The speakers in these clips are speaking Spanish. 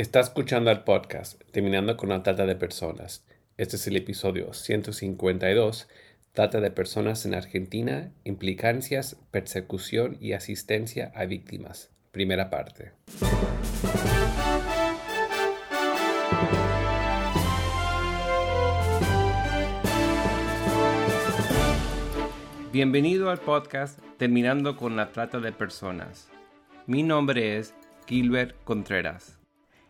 Está escuchando el podcast Terminando con la Trata de Personas. Este es el episodio 152, Trata de Personas en Argentina, Implicancias, Persecución y Asistencia a Víctimas. Primera parte. Bienvenido al podcast Terminando con la Trata de Personas. Mi nombre es Gilbert Contreras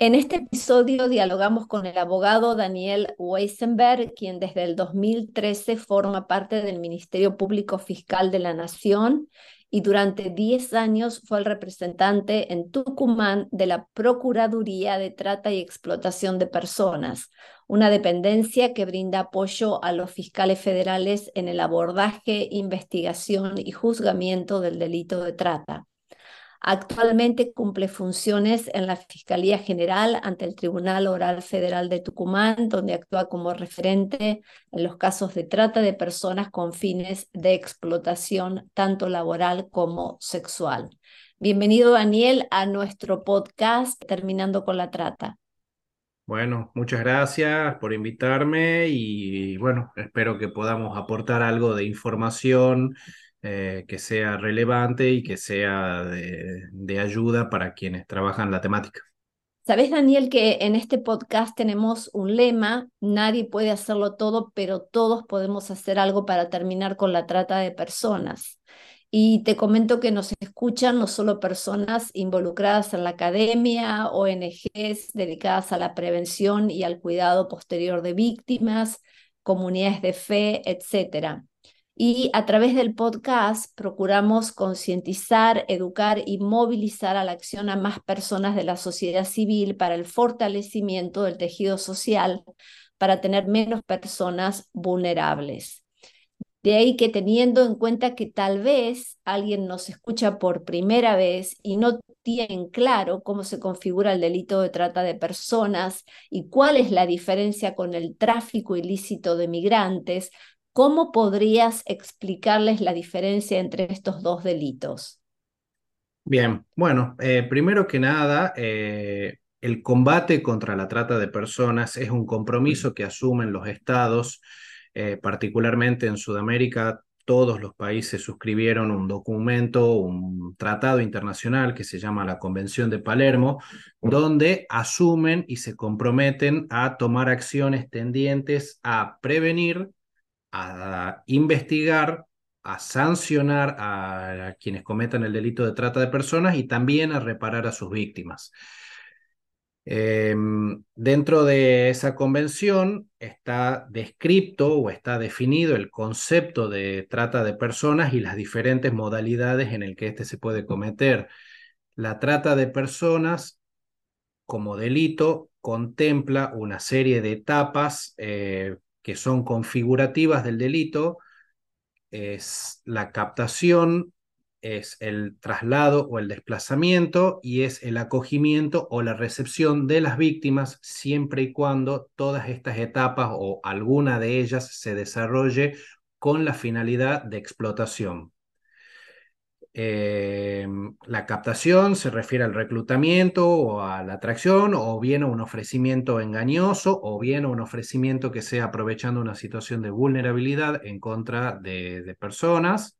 En este episodio dialogamos con el abogado Daniel Weisenberg, quien desde el 2013 forma parte del Ministerio Público Fiscal de la Nación y durante 10 años fue el representante en Tucumán de la Procuraduría de Trata y Explotación de Personas, una dependencia que brinda apoyo a los fiscales federales en el abordaje, investigación y juzgamiento del delito de trata. Actualmente cumple funciones en la Fiscalía General ante el Tribunal Oral Federal de Tucumán, donde actúa como referente en los casos de trata de personas con fines de explotación, tanto laboral como sexual. Bienvenido, Daniel, a nuestro podcast Terminando con la Trata. Bueno, muchas gracias por invitarme y bueno, espero que podamos aportar algo de información eh, que sea relevante y que sea de, ayuda para quienes trabajan la temática. Sabes, Daniel, que en este podcast tenemos un lema, nadie puede hacerlo todo, pero todos podemos hacer algo para terminar con la trata de personas. Y te comento que nos escuchan no solo personas involucradas en la academia, ONGs dedicadas a la prevención y al cuidado posterior de víctimas, comunidades de fe, etcétera y a través del podcast procuramos concientizar, educar y movilizar a la acción a más personas de la sociedad civil para el fortalecimiento del tejido social, para tener menos personas vulnerables. De ahí que teniendo en cuenta que tal vez alguien nos escucha por primera vez y no tiene claro cómo se configura el delito de trata de personas y cuál es la diferencia con el tráfico ilícito de migrantes, ¿Cómo podrías explicarles la diferencia entre estos dos delitos? Bien, bueno, eh, primero que nada, eh, el combate contra la trata de personas es un compromiso que asumen los estados, eh, particularmente en Sudamérica. Todos los países suscribieron un documento, un tratado internacional que se llama la Convención de Palermo, donde asumen y se comprometen a tomar acciones tendientes a prevenir, a investigar, a sancionar a, quienes cometan el delito de trata de personas y también a reparar a sus víctimas. Em, dentro de esa convención está descrito o está definido el concepto de trata de personas y las diferentes modalidades en el que éste se puede cometer. La trata de personas como delito contempla una serie de etapas eh, que son configurativas del delito es la captación, es el traslado o el desplazamiento y es el acogimiento o la recepción de las víctimas siempre y cuando todas estas etapas o alguna de ellas se desarrolle con la finalidad de explotación. Em, la captación se refiere al reclutamiento o a la atracción, o bien a un ofrecimiento engañoso, o bien a un ofrecimiento que sea aprovechando una situación de vulnerabilidad en contra de personas.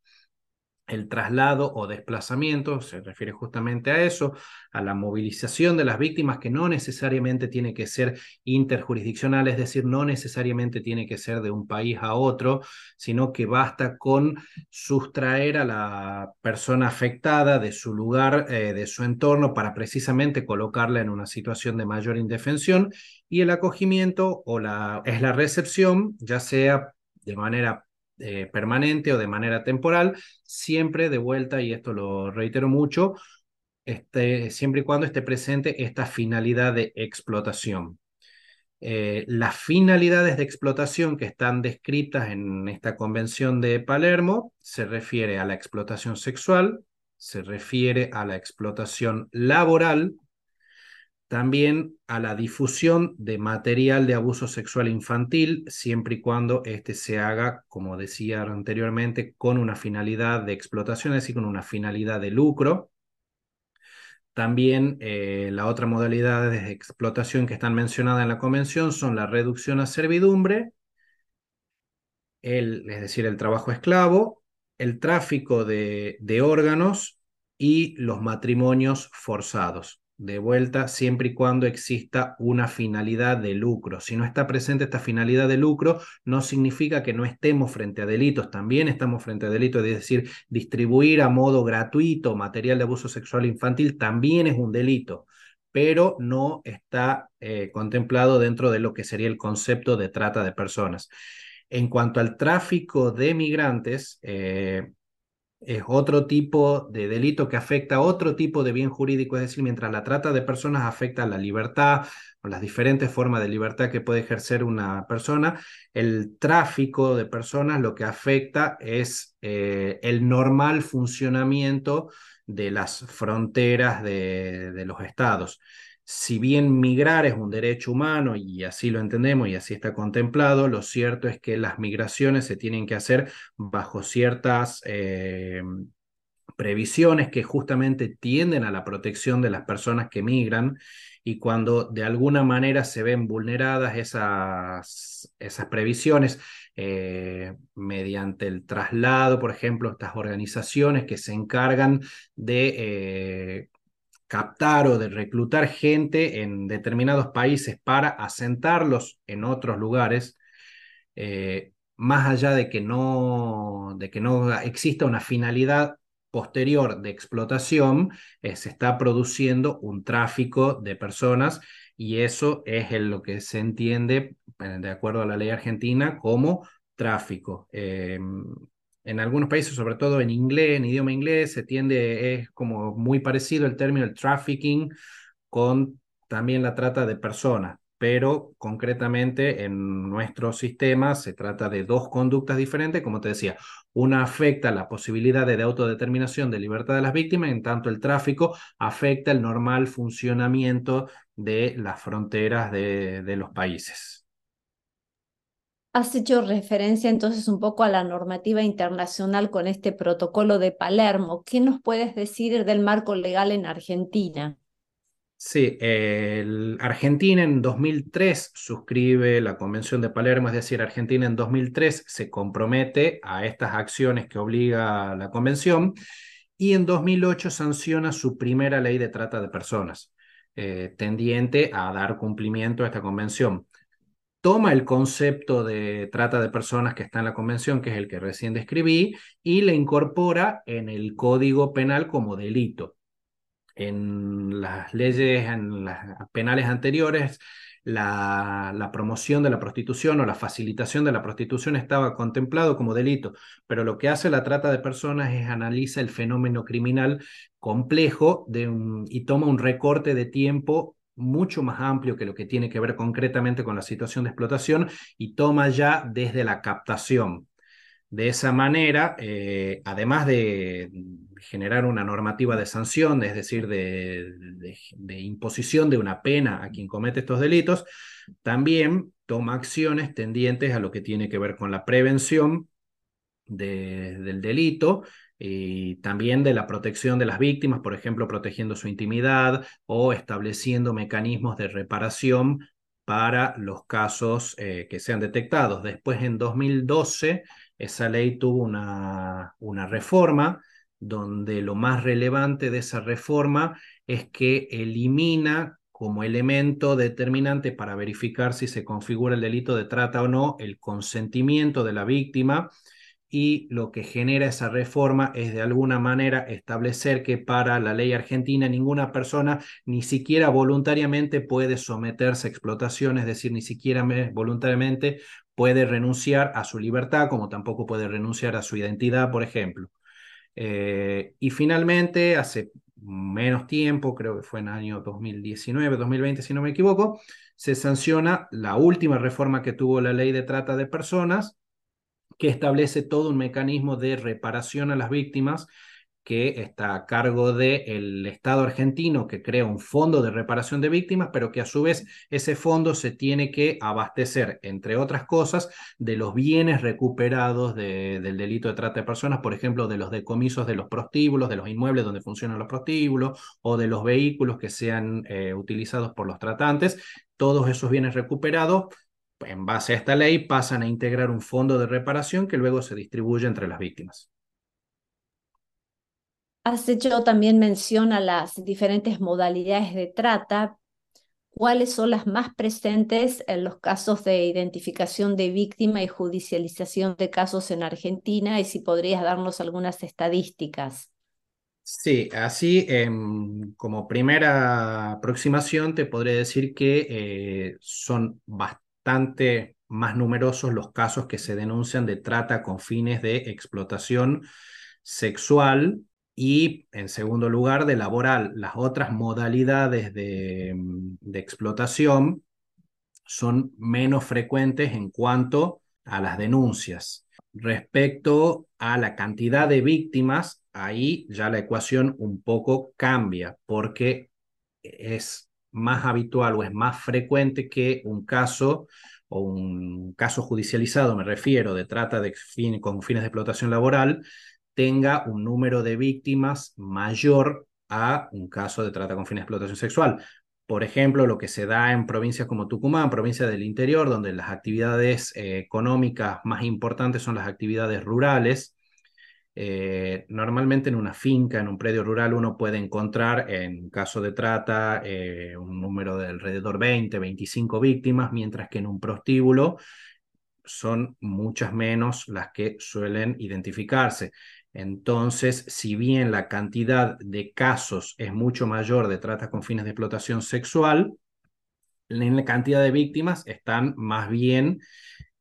El traslado o desplazamiento se refiere justamente a eso, a la movilización de las víctimas que no necesariamente tiene que ser interjurisdiccional, es decir, no necesariamente tiene que ser de un país a otro, sino que basta con sustraer a la persona afectada de su lugar, eh, de su entorno, para precisamente colocarla en una situación de mayor indefensión. Y el acogimiento o la, es la recepción, ya sea de manera eh, permanente o de manera temporal, siempre de vuelta, y esto lo reitero mucho, este, siempre y cuando esté presente esta finalidad de explotación. Eh, las finalidades de explotación que están descritas en esta convención de Palermo se refiere a la explotación sexual, se refiere a la explotación laboral, también a la difusión de material de abuso sexual infantil, siempre y cuando éste se haga, como decía anteriormente, con una finalidad de explotación, es decir, con una finalidad de lucro. También eh, la otra modalidad de explotación que están mencionadas en la convención son la reducción a servidumbre, el, es decir, el trabajo esclavo, el tráfico de, de órganos y los matrimonios forzados de vuelta siempre y cuando exista una finalidad de lucro. Si no está presente esta finalidad de lucro, no significa que no estemos frente a delitos, también estamos frente a delitos, es decir, distribuir a modo gratuito material de abuso sexual infantil también es un delito, pero no está eh, contemplado dentro de lo que sería el concepto de trata de personas. En cuanto al tráfico de migrantes, eh, es otro tipo de delito que afecta a otro tipo de bien jurídico, es decir, mientras la trata de personas afecta a la libertad o las diferentes formas de libertad que puede ejercer una persona, el tráfico de personas lo que afecta es eh, el normal funcionamiento de las fronteras de los estados si bien migrar es un derecho humano y así lo entendemos y así está contemplado, lo cierto es que las migraciones se tienen que hacer bajo ciertas eh, previsiones que justamente tienden a la protección de las personas que migran y cuando de alguna manera se ven vulneradas esas, esas previsiones eh, mediante el traslado, por ejemplo, estas organizaciones que se encargan de eh, captar o de reclutar gente en determinados países para asentarlos en otros lugares, eh, más allá de que, no, de que no exista una finalidad posterior de explotación, eh, se está produciendo un tráfico de personas y eso es lo que se entiende, eh, de acuerdo a la ley argentina, como tráfico en algunos países, sobre todo en inglés, en idioma inglés, se tiende, es como muy parecido el término el trafficking con también la trata de personas, pero concretamente en nuestro sistema se trata de dos conductas diferentes, como te decía, una afecta la posibilidad de, autodeterminación de libertad de las víctimas, en tanto el tráfico afecta el normal funcionamiento de las fronteras de los países. Has hecho referencia entonces un poco a la normativa internacional con este protocolo de Palermo. ¿Qué nos puedes decir del marco legal en Argentina? Sí, Argentina en 2003 suscribe la Convención de Palermo, es decir, Argentina en 2003 se compromete a estas acciones que obliga la Convención y en 2008 sanciona su primera ley de trata de personas, eh, tendiente a dar cumplimiento a esta convención toma el concepto de trata de personas que está en la convención, que es el que recién describí, y le incorpora en el Código Penal como delito. En las leyes en penales anteriores, la, la, promoción de la prostitución o la facilitación de la prostitución estaba contemplado como delito, pero lo que hace la trata de personas es analiza el fenómeno criminal complejo de y toma un recorte de tiempo mucho más amplio que lo que tiene que ver concretamente con la situación de explotación y toma ya desde la captación. De esa manera, eh, además de generar una normativa de sanción, es decir, de, imposición de una pena a quien comete estos delitos, también toma acciones tendientes a lo que tiene que ver con la prevención del delito y también de la protección de las víctimas, por ejemplo, protegiendo su intimidad o estableciendo mecanismos de reparación para los casos eh, que sean detectados. Después, en 2012, esa ley tuvo una, una reforma donde lo más relevante de esa reforma es que elimina como elemento determinante para verificar si se configura el delito de trata o no el consentimiento de la víctima y lo que genera esa reforma es de alguna manera establecer que para la ley argentina ninguna persona ni siquiera voluntariamente puede someterse a explotación, es decir, ni siquiera voluntariamente puede renunciar a su libertad, como tampoco puede renunciar a su identidad, por ejemplo. Eh, y finalmente, hace menos tiempo, creo que fue en el año 2019, 2020, si no me equivoco, se sanciona la última reforma que tuvo la ley de trata de personas, que establece todo un mecanismo de reparación a las víctimas que está a cargo del Estado argentino, que crea un fondo de reparación de víctimas, pero que a su vez ese fondo se tiene que abastecer, entre otras cosas, de los bienes recuperados del delito de trata de personas, por ejemplo, de los decomisos de los prostíbulos, de los inmuebles donde funcionan los prostíbulos, o de los vehículos que sean eh, utilizados por los tratantes. Todos esos bienes recuperados en base a esta ley, pasan a integrar un fondo de reparación que luego se distribuye entre las víctimas. Has hecho también mención a las diferentes modalidades de trata. ¿Cuáles son las más presentes en los casos de identificación de víctima y judicialización de casos en Argentina? Y si podrías darnos algunas estadísticas. Sí, así em, como primera aproximación te podría decir que eh, son bastante más numerosos los casos que se denuncian de trata con fines de explotación sexual y en segundo lugar de laboral. Las otras modalidades de, mm, explotación son menos frecuentes en cuanto a las denuncias. Respecto a la cantidad de víctimas, ahí ya la ecuación un poco cambia porque es más habitual o es más frecuente que un caso o un caso judicializado, me refiero, de trata de con fines de explotación laboral, tenga un número de víctimas mayor a un caso de trata con fines de explotación sexual. Por ejemplo, lo que se da en provincias como Tucumán, provincia del interior, donde las actividades eh, económicas más importantes son las actividades rurales. Eh, normalmente en una finca, en un predio rural, uno puede encontrar, en caso de trata, eh, un número de alrededor 20, 25 víctimas, mientras que en un prostíbulo son muchas menos las que suelen identificarse. Entonces, si bien la cantidad de casos es mucho mayor de trata con fines de explotación sexual, en la cantidad de víctimas están más bien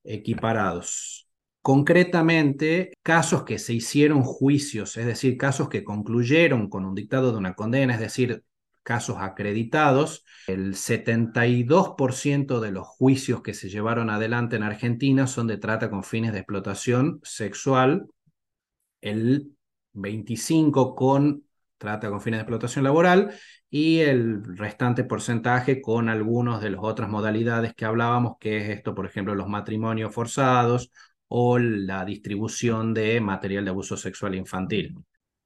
equiparados. Concretamente, casos que se hicieron juicios, es decir, casos que concluyeron con un dictado de una condena, es decir, casos acreditados, el 72% de los juicios que se llevaron adelante en Argentina son de trata con fines de explotación sexual el 25 con trata con fines de explotación laboral y el restante porcentaje con algunas de las otras modalidades que hablábamos, que es esto, por ejemplo, los matrimonios forzados o la distribución de material de abuso sexual infantil.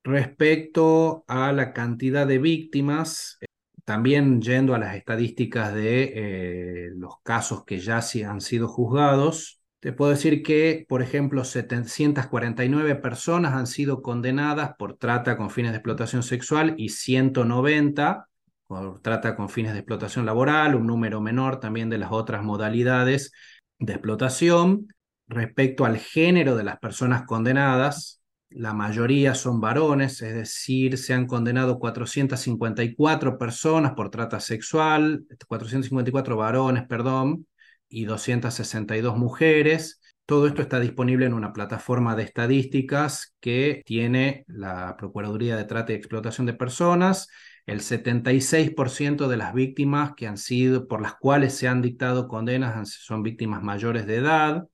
Respecto a la cantidad de víctimas, también yendo a las estadísticas de eh, los casos que ya han sido juzgados, te puedo decir que, por ejemplo, 749 personas han sido condenadas por trata con fines de explotación sexual y 190 por trata con fines de explotación laboral, un número menor también de las otras modalidades de explotación. Respecto al género de las personas condenadas, la mayoría son varones, es decir, se han condenado 454 personas por trata sexual, 454 varones, perdón, y 262 mujeres. Todo esto está disponible en una plataforma de estadísticas que tiene la Procuraduría de Trata y Explotación de Personas. El 76% de las víctimas que han sido, por las cuales se han dictado condenas son víctimas mayores de edad.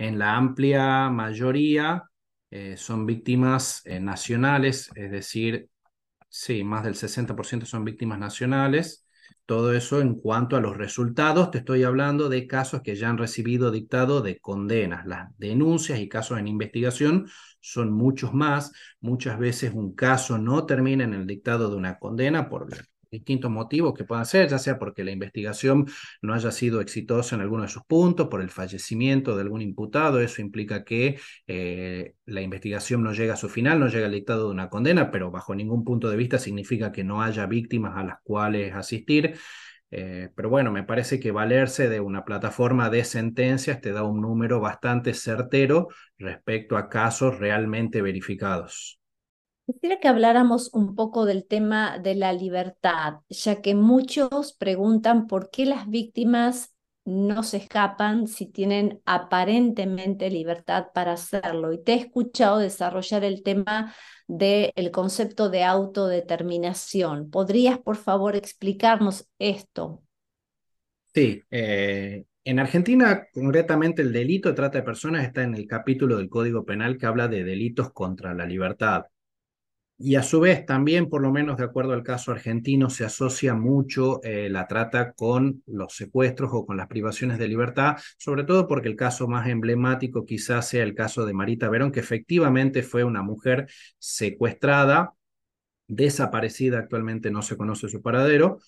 En la amplia mayoría eh, son víctimas eh, nacionales, es decir, sí, más del 60% son víctimas nacionales. Todo eso en cuanto a los resultados, te estoy hablando de casos que ya han recibido dictado de condenas. Las denuncias y casos en investigación son muchos más. Muchas veces un caso no termina en el dictado de una condena por distintos motivos que puedan ser, ya sea porque la investigación no haya sido exitosa en alguno de sus puntos, por el fallecimiento de algún imputado, eso implica que eh, la investigación no llega a su final, no llega al dictado de una condena, pero bajo ningún punto de vista significa que no haya víctimas a las cuales asistir. Eh, pero bueno, me parece que valerse de una plataforma de sentencias te da un número bastante certero respecto a casos realmente verificados. Quisiera que habláramos un poco del tema de la libertad, ya que muchos preguntan por qué las víctimas no se escapan si tienen aparentemente libertad para hacerlo. Y te he escuchado desarrollar el tema del concepto de autodeterminación. ¿Podrías, por favor, explicarnos esto? Sí, eh, en Argentina, concretamente, el delito de trata de personas está en el capítulo del Código Penal que habla de delitos contra la libertad. Y a su vez, también, por lo menos de acuerdo al caso argentino, se asocia mucho eh, la trata con los secuestros o con las privaciones de libertad, sobre todo porque el caso más emblemático quizás sea el caso de Marita Verón, que efectivamente fue una mujer secuestrada, desaparecida, actualmente no se conoce su paradero,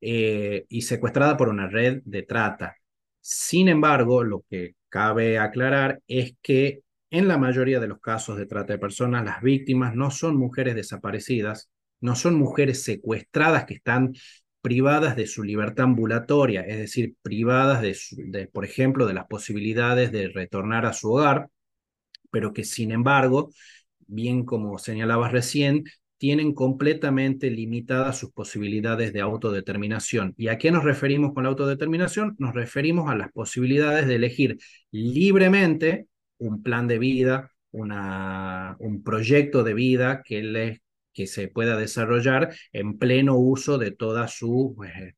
eh, y secuestrada por una red de trata. Sin embargo, lo que cabe aclarar es que en la mayoría de los casos de trata de personas, las víctimas no son mujeres desaparecidas, no son mujeres secuestradas que están privadas de su libertad ambulatoria, es decir, privadas de, por ejemplo, de las posibilidades de retornar a su hogar, pero que sin embargo, bien como señalabas recién, tienen completamente limitadas sus posibilidades de autodeterminación. ¿Y a qué nos referimos con la autodeterminación? Nos referimos a las posibilidades de elegir libremente un plan de vida, una, un proyecto de vida que, que se pueda desarrollar en pleno uso de todas sus eh,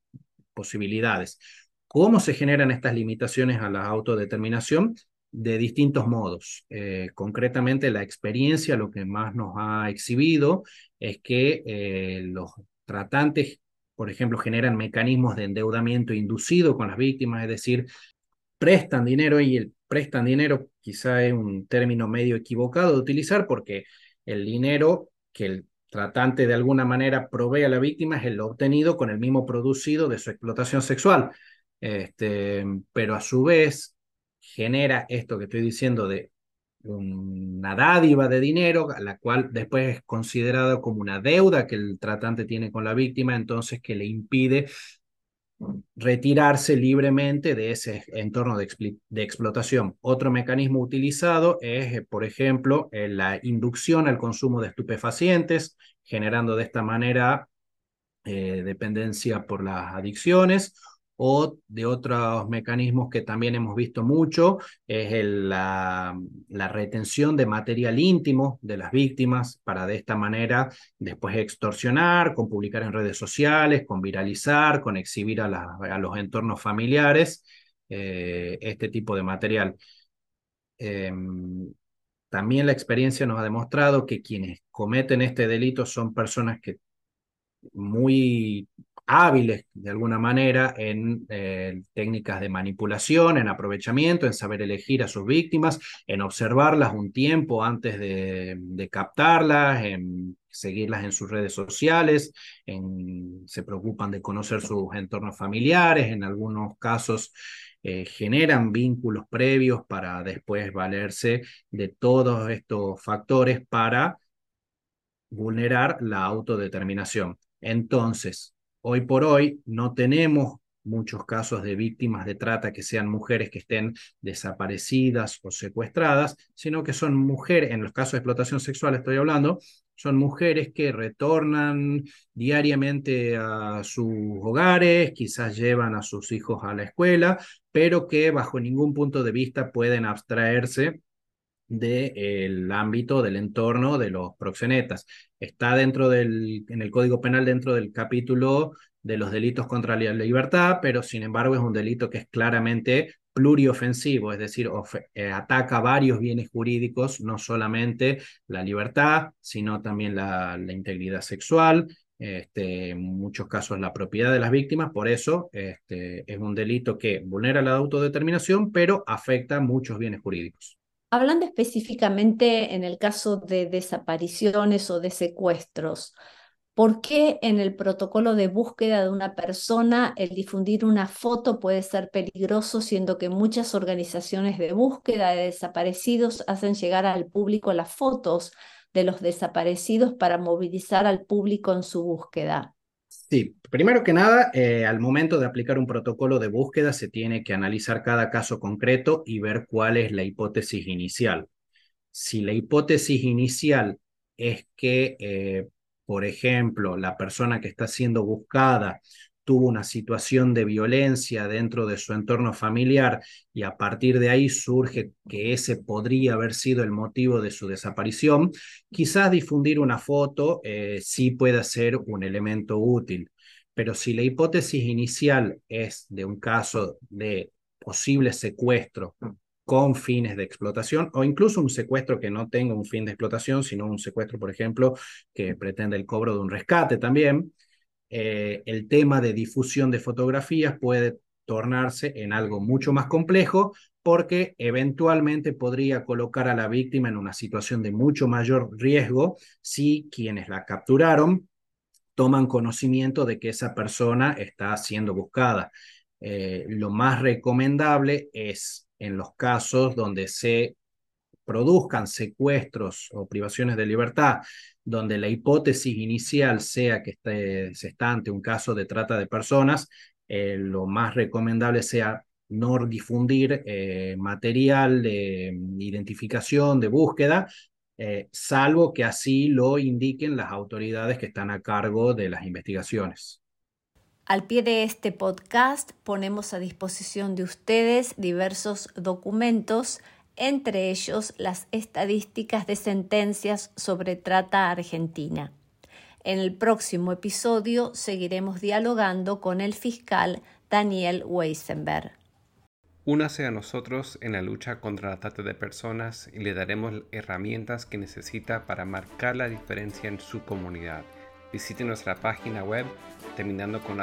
posibilidades. ¿Cómo se generan estas limitaciones a la autodeterminación? De distintos modos. Eh, concretamente, la experiencia lo que más nos ha exhibido es que eh, los tratantes, por ejemplo, generan mecanismos de endeudamiento inducido con las víctimas, es decir, prestan dinero y el prestan dinero quizá es un término medio equivocado de utilizar porque el dinero que el tratante de alguna manera provee a la víctima es el obtenido con el mismo producido de su explotación sexual. Este, pero a su vez genera esto que estoy diciendo de una dádiva de dinero, la cual después es considerada como una deuda que el tratante tiene con la víctima, entonces que le impide retirarse libremente de ese entorno de, explotación. Otro mecanismo utilizado es, eh, por ejemplo, eh, la inducción al consumo de estupefacientes, generando de esta manera eh, dependencia por las adicciones o de otros mecanismos que también hemos visto mucho, es la, retención de material íntimo de las víctimas para de esta manera después extorsionar, con publicar en redes sociales, con viralizar, con exhibir a, a los entornos familiares eh, este tipo de material. Em, también la experiencia nos ha demostrado que quienes cometen este delito son personas que muy hábiles de alguna manera en eh, técnicas de manipulación, en aprovechamiento, en saber elegir a sus víctimas, en observarlas un tiempo antes de, captarlas, en seguirlas en sus redes sociales, en, se preocupan de conocer sus entornos familiares, en algunos casos eh, generan vínculos previos para después valerse de todos estos factores para vulnerar la autodeterminación. Entonces, Hoy por hoy no tenemos muchos casos de víctimas de trata que sean mujeres que estén desaparecidas o secuestradas, sino que son mujeres, en los casos de explotación sexual estoy hablando, son mujeres que retornan diariamente a sus hogares, quizás llevan a sus hijos a la escuela, pero que bajo ningún punto de vista pueden abstraerse del ámbito del entorno de los proxenetas. Está dentro del, en el Código Penal, dentro del capítulo de los delitos contra la libertad, pero sin embargo es un delito que es claramente pluriofensivo, es decir, eh, ataca varios bienes jurídicos, no solamente la libertad, sino también la, integridad sexual, este, en muchos casos la propiedad de las víctimas, por eso este, es un delito que vulnera la autodeterminación, pero afecta muchos bienes jurídicos. Hablando específicamente en el caso de desapariciones o de secuestros, ¿por qué en el protocolo de búsqueda de una persona el difundir una foto puede ser peligroso, siendo que muchas organizaciones de búsqueda de desaparecidos hacen llegar al público las fotos de los desaparecidos para movilizar al público en su búsqueda? Sí, primero que nada, eh, al momento de aplicar un protocolo de búsqueda se tiene que analizar cada caso concreto y ver cuál es la hipótesis inicial. Si la hipótesis inicial es que, eh, por ejemplo, la persona que está siendo buscada tuvo una situación de violencia dentro de su entorno familiar y a partir de ahí surge que ese podría haber sido el motivo de su desaparición, quizás difundir una foto eh, sí pueda ser un elemento útil. Pero si la hipótesis inicial es de un caso de posible secuestro con fines de explotación o incluso un secuestro que no tenga un fin de explotación, sino un secuestro, por ejemplo, que pretende el cobro de un rescate también, eh, el tema de difusión de fotografías puede tornarse en algo mucho más complejo porque eventualmente podría colocar a la víctima en una situación de mucho mayor riesgo si quienes la capturaron toman conocimiento de que esa persona está siendo buscada. Eh, lo más recomendable es en los casos donde se produzcan secuestros o privaciones de libertad, donde la hipótesis inicial sea que se está ante un caso de trata de personas, eh, lo más recomendable sea no difundir eh, material de identificación, de búsqueda, eh, salvo que así lo indiquen las autoridades que están a cargo de las investigaciones. Al pie de este podcast ponemos a disposición de ustedes diversos documentos, entre ellos las estadísticas de sentencias sobre trata argentina. En el próximo episodio seguiremos dialogando con el fiscal Daniel Weisenberg. Únase a nosotros en la lucha contra la trata de personas y le daremos herramientas que necesita para marcar la diferencia en su comunidad. Visite nuestra página web terminando con.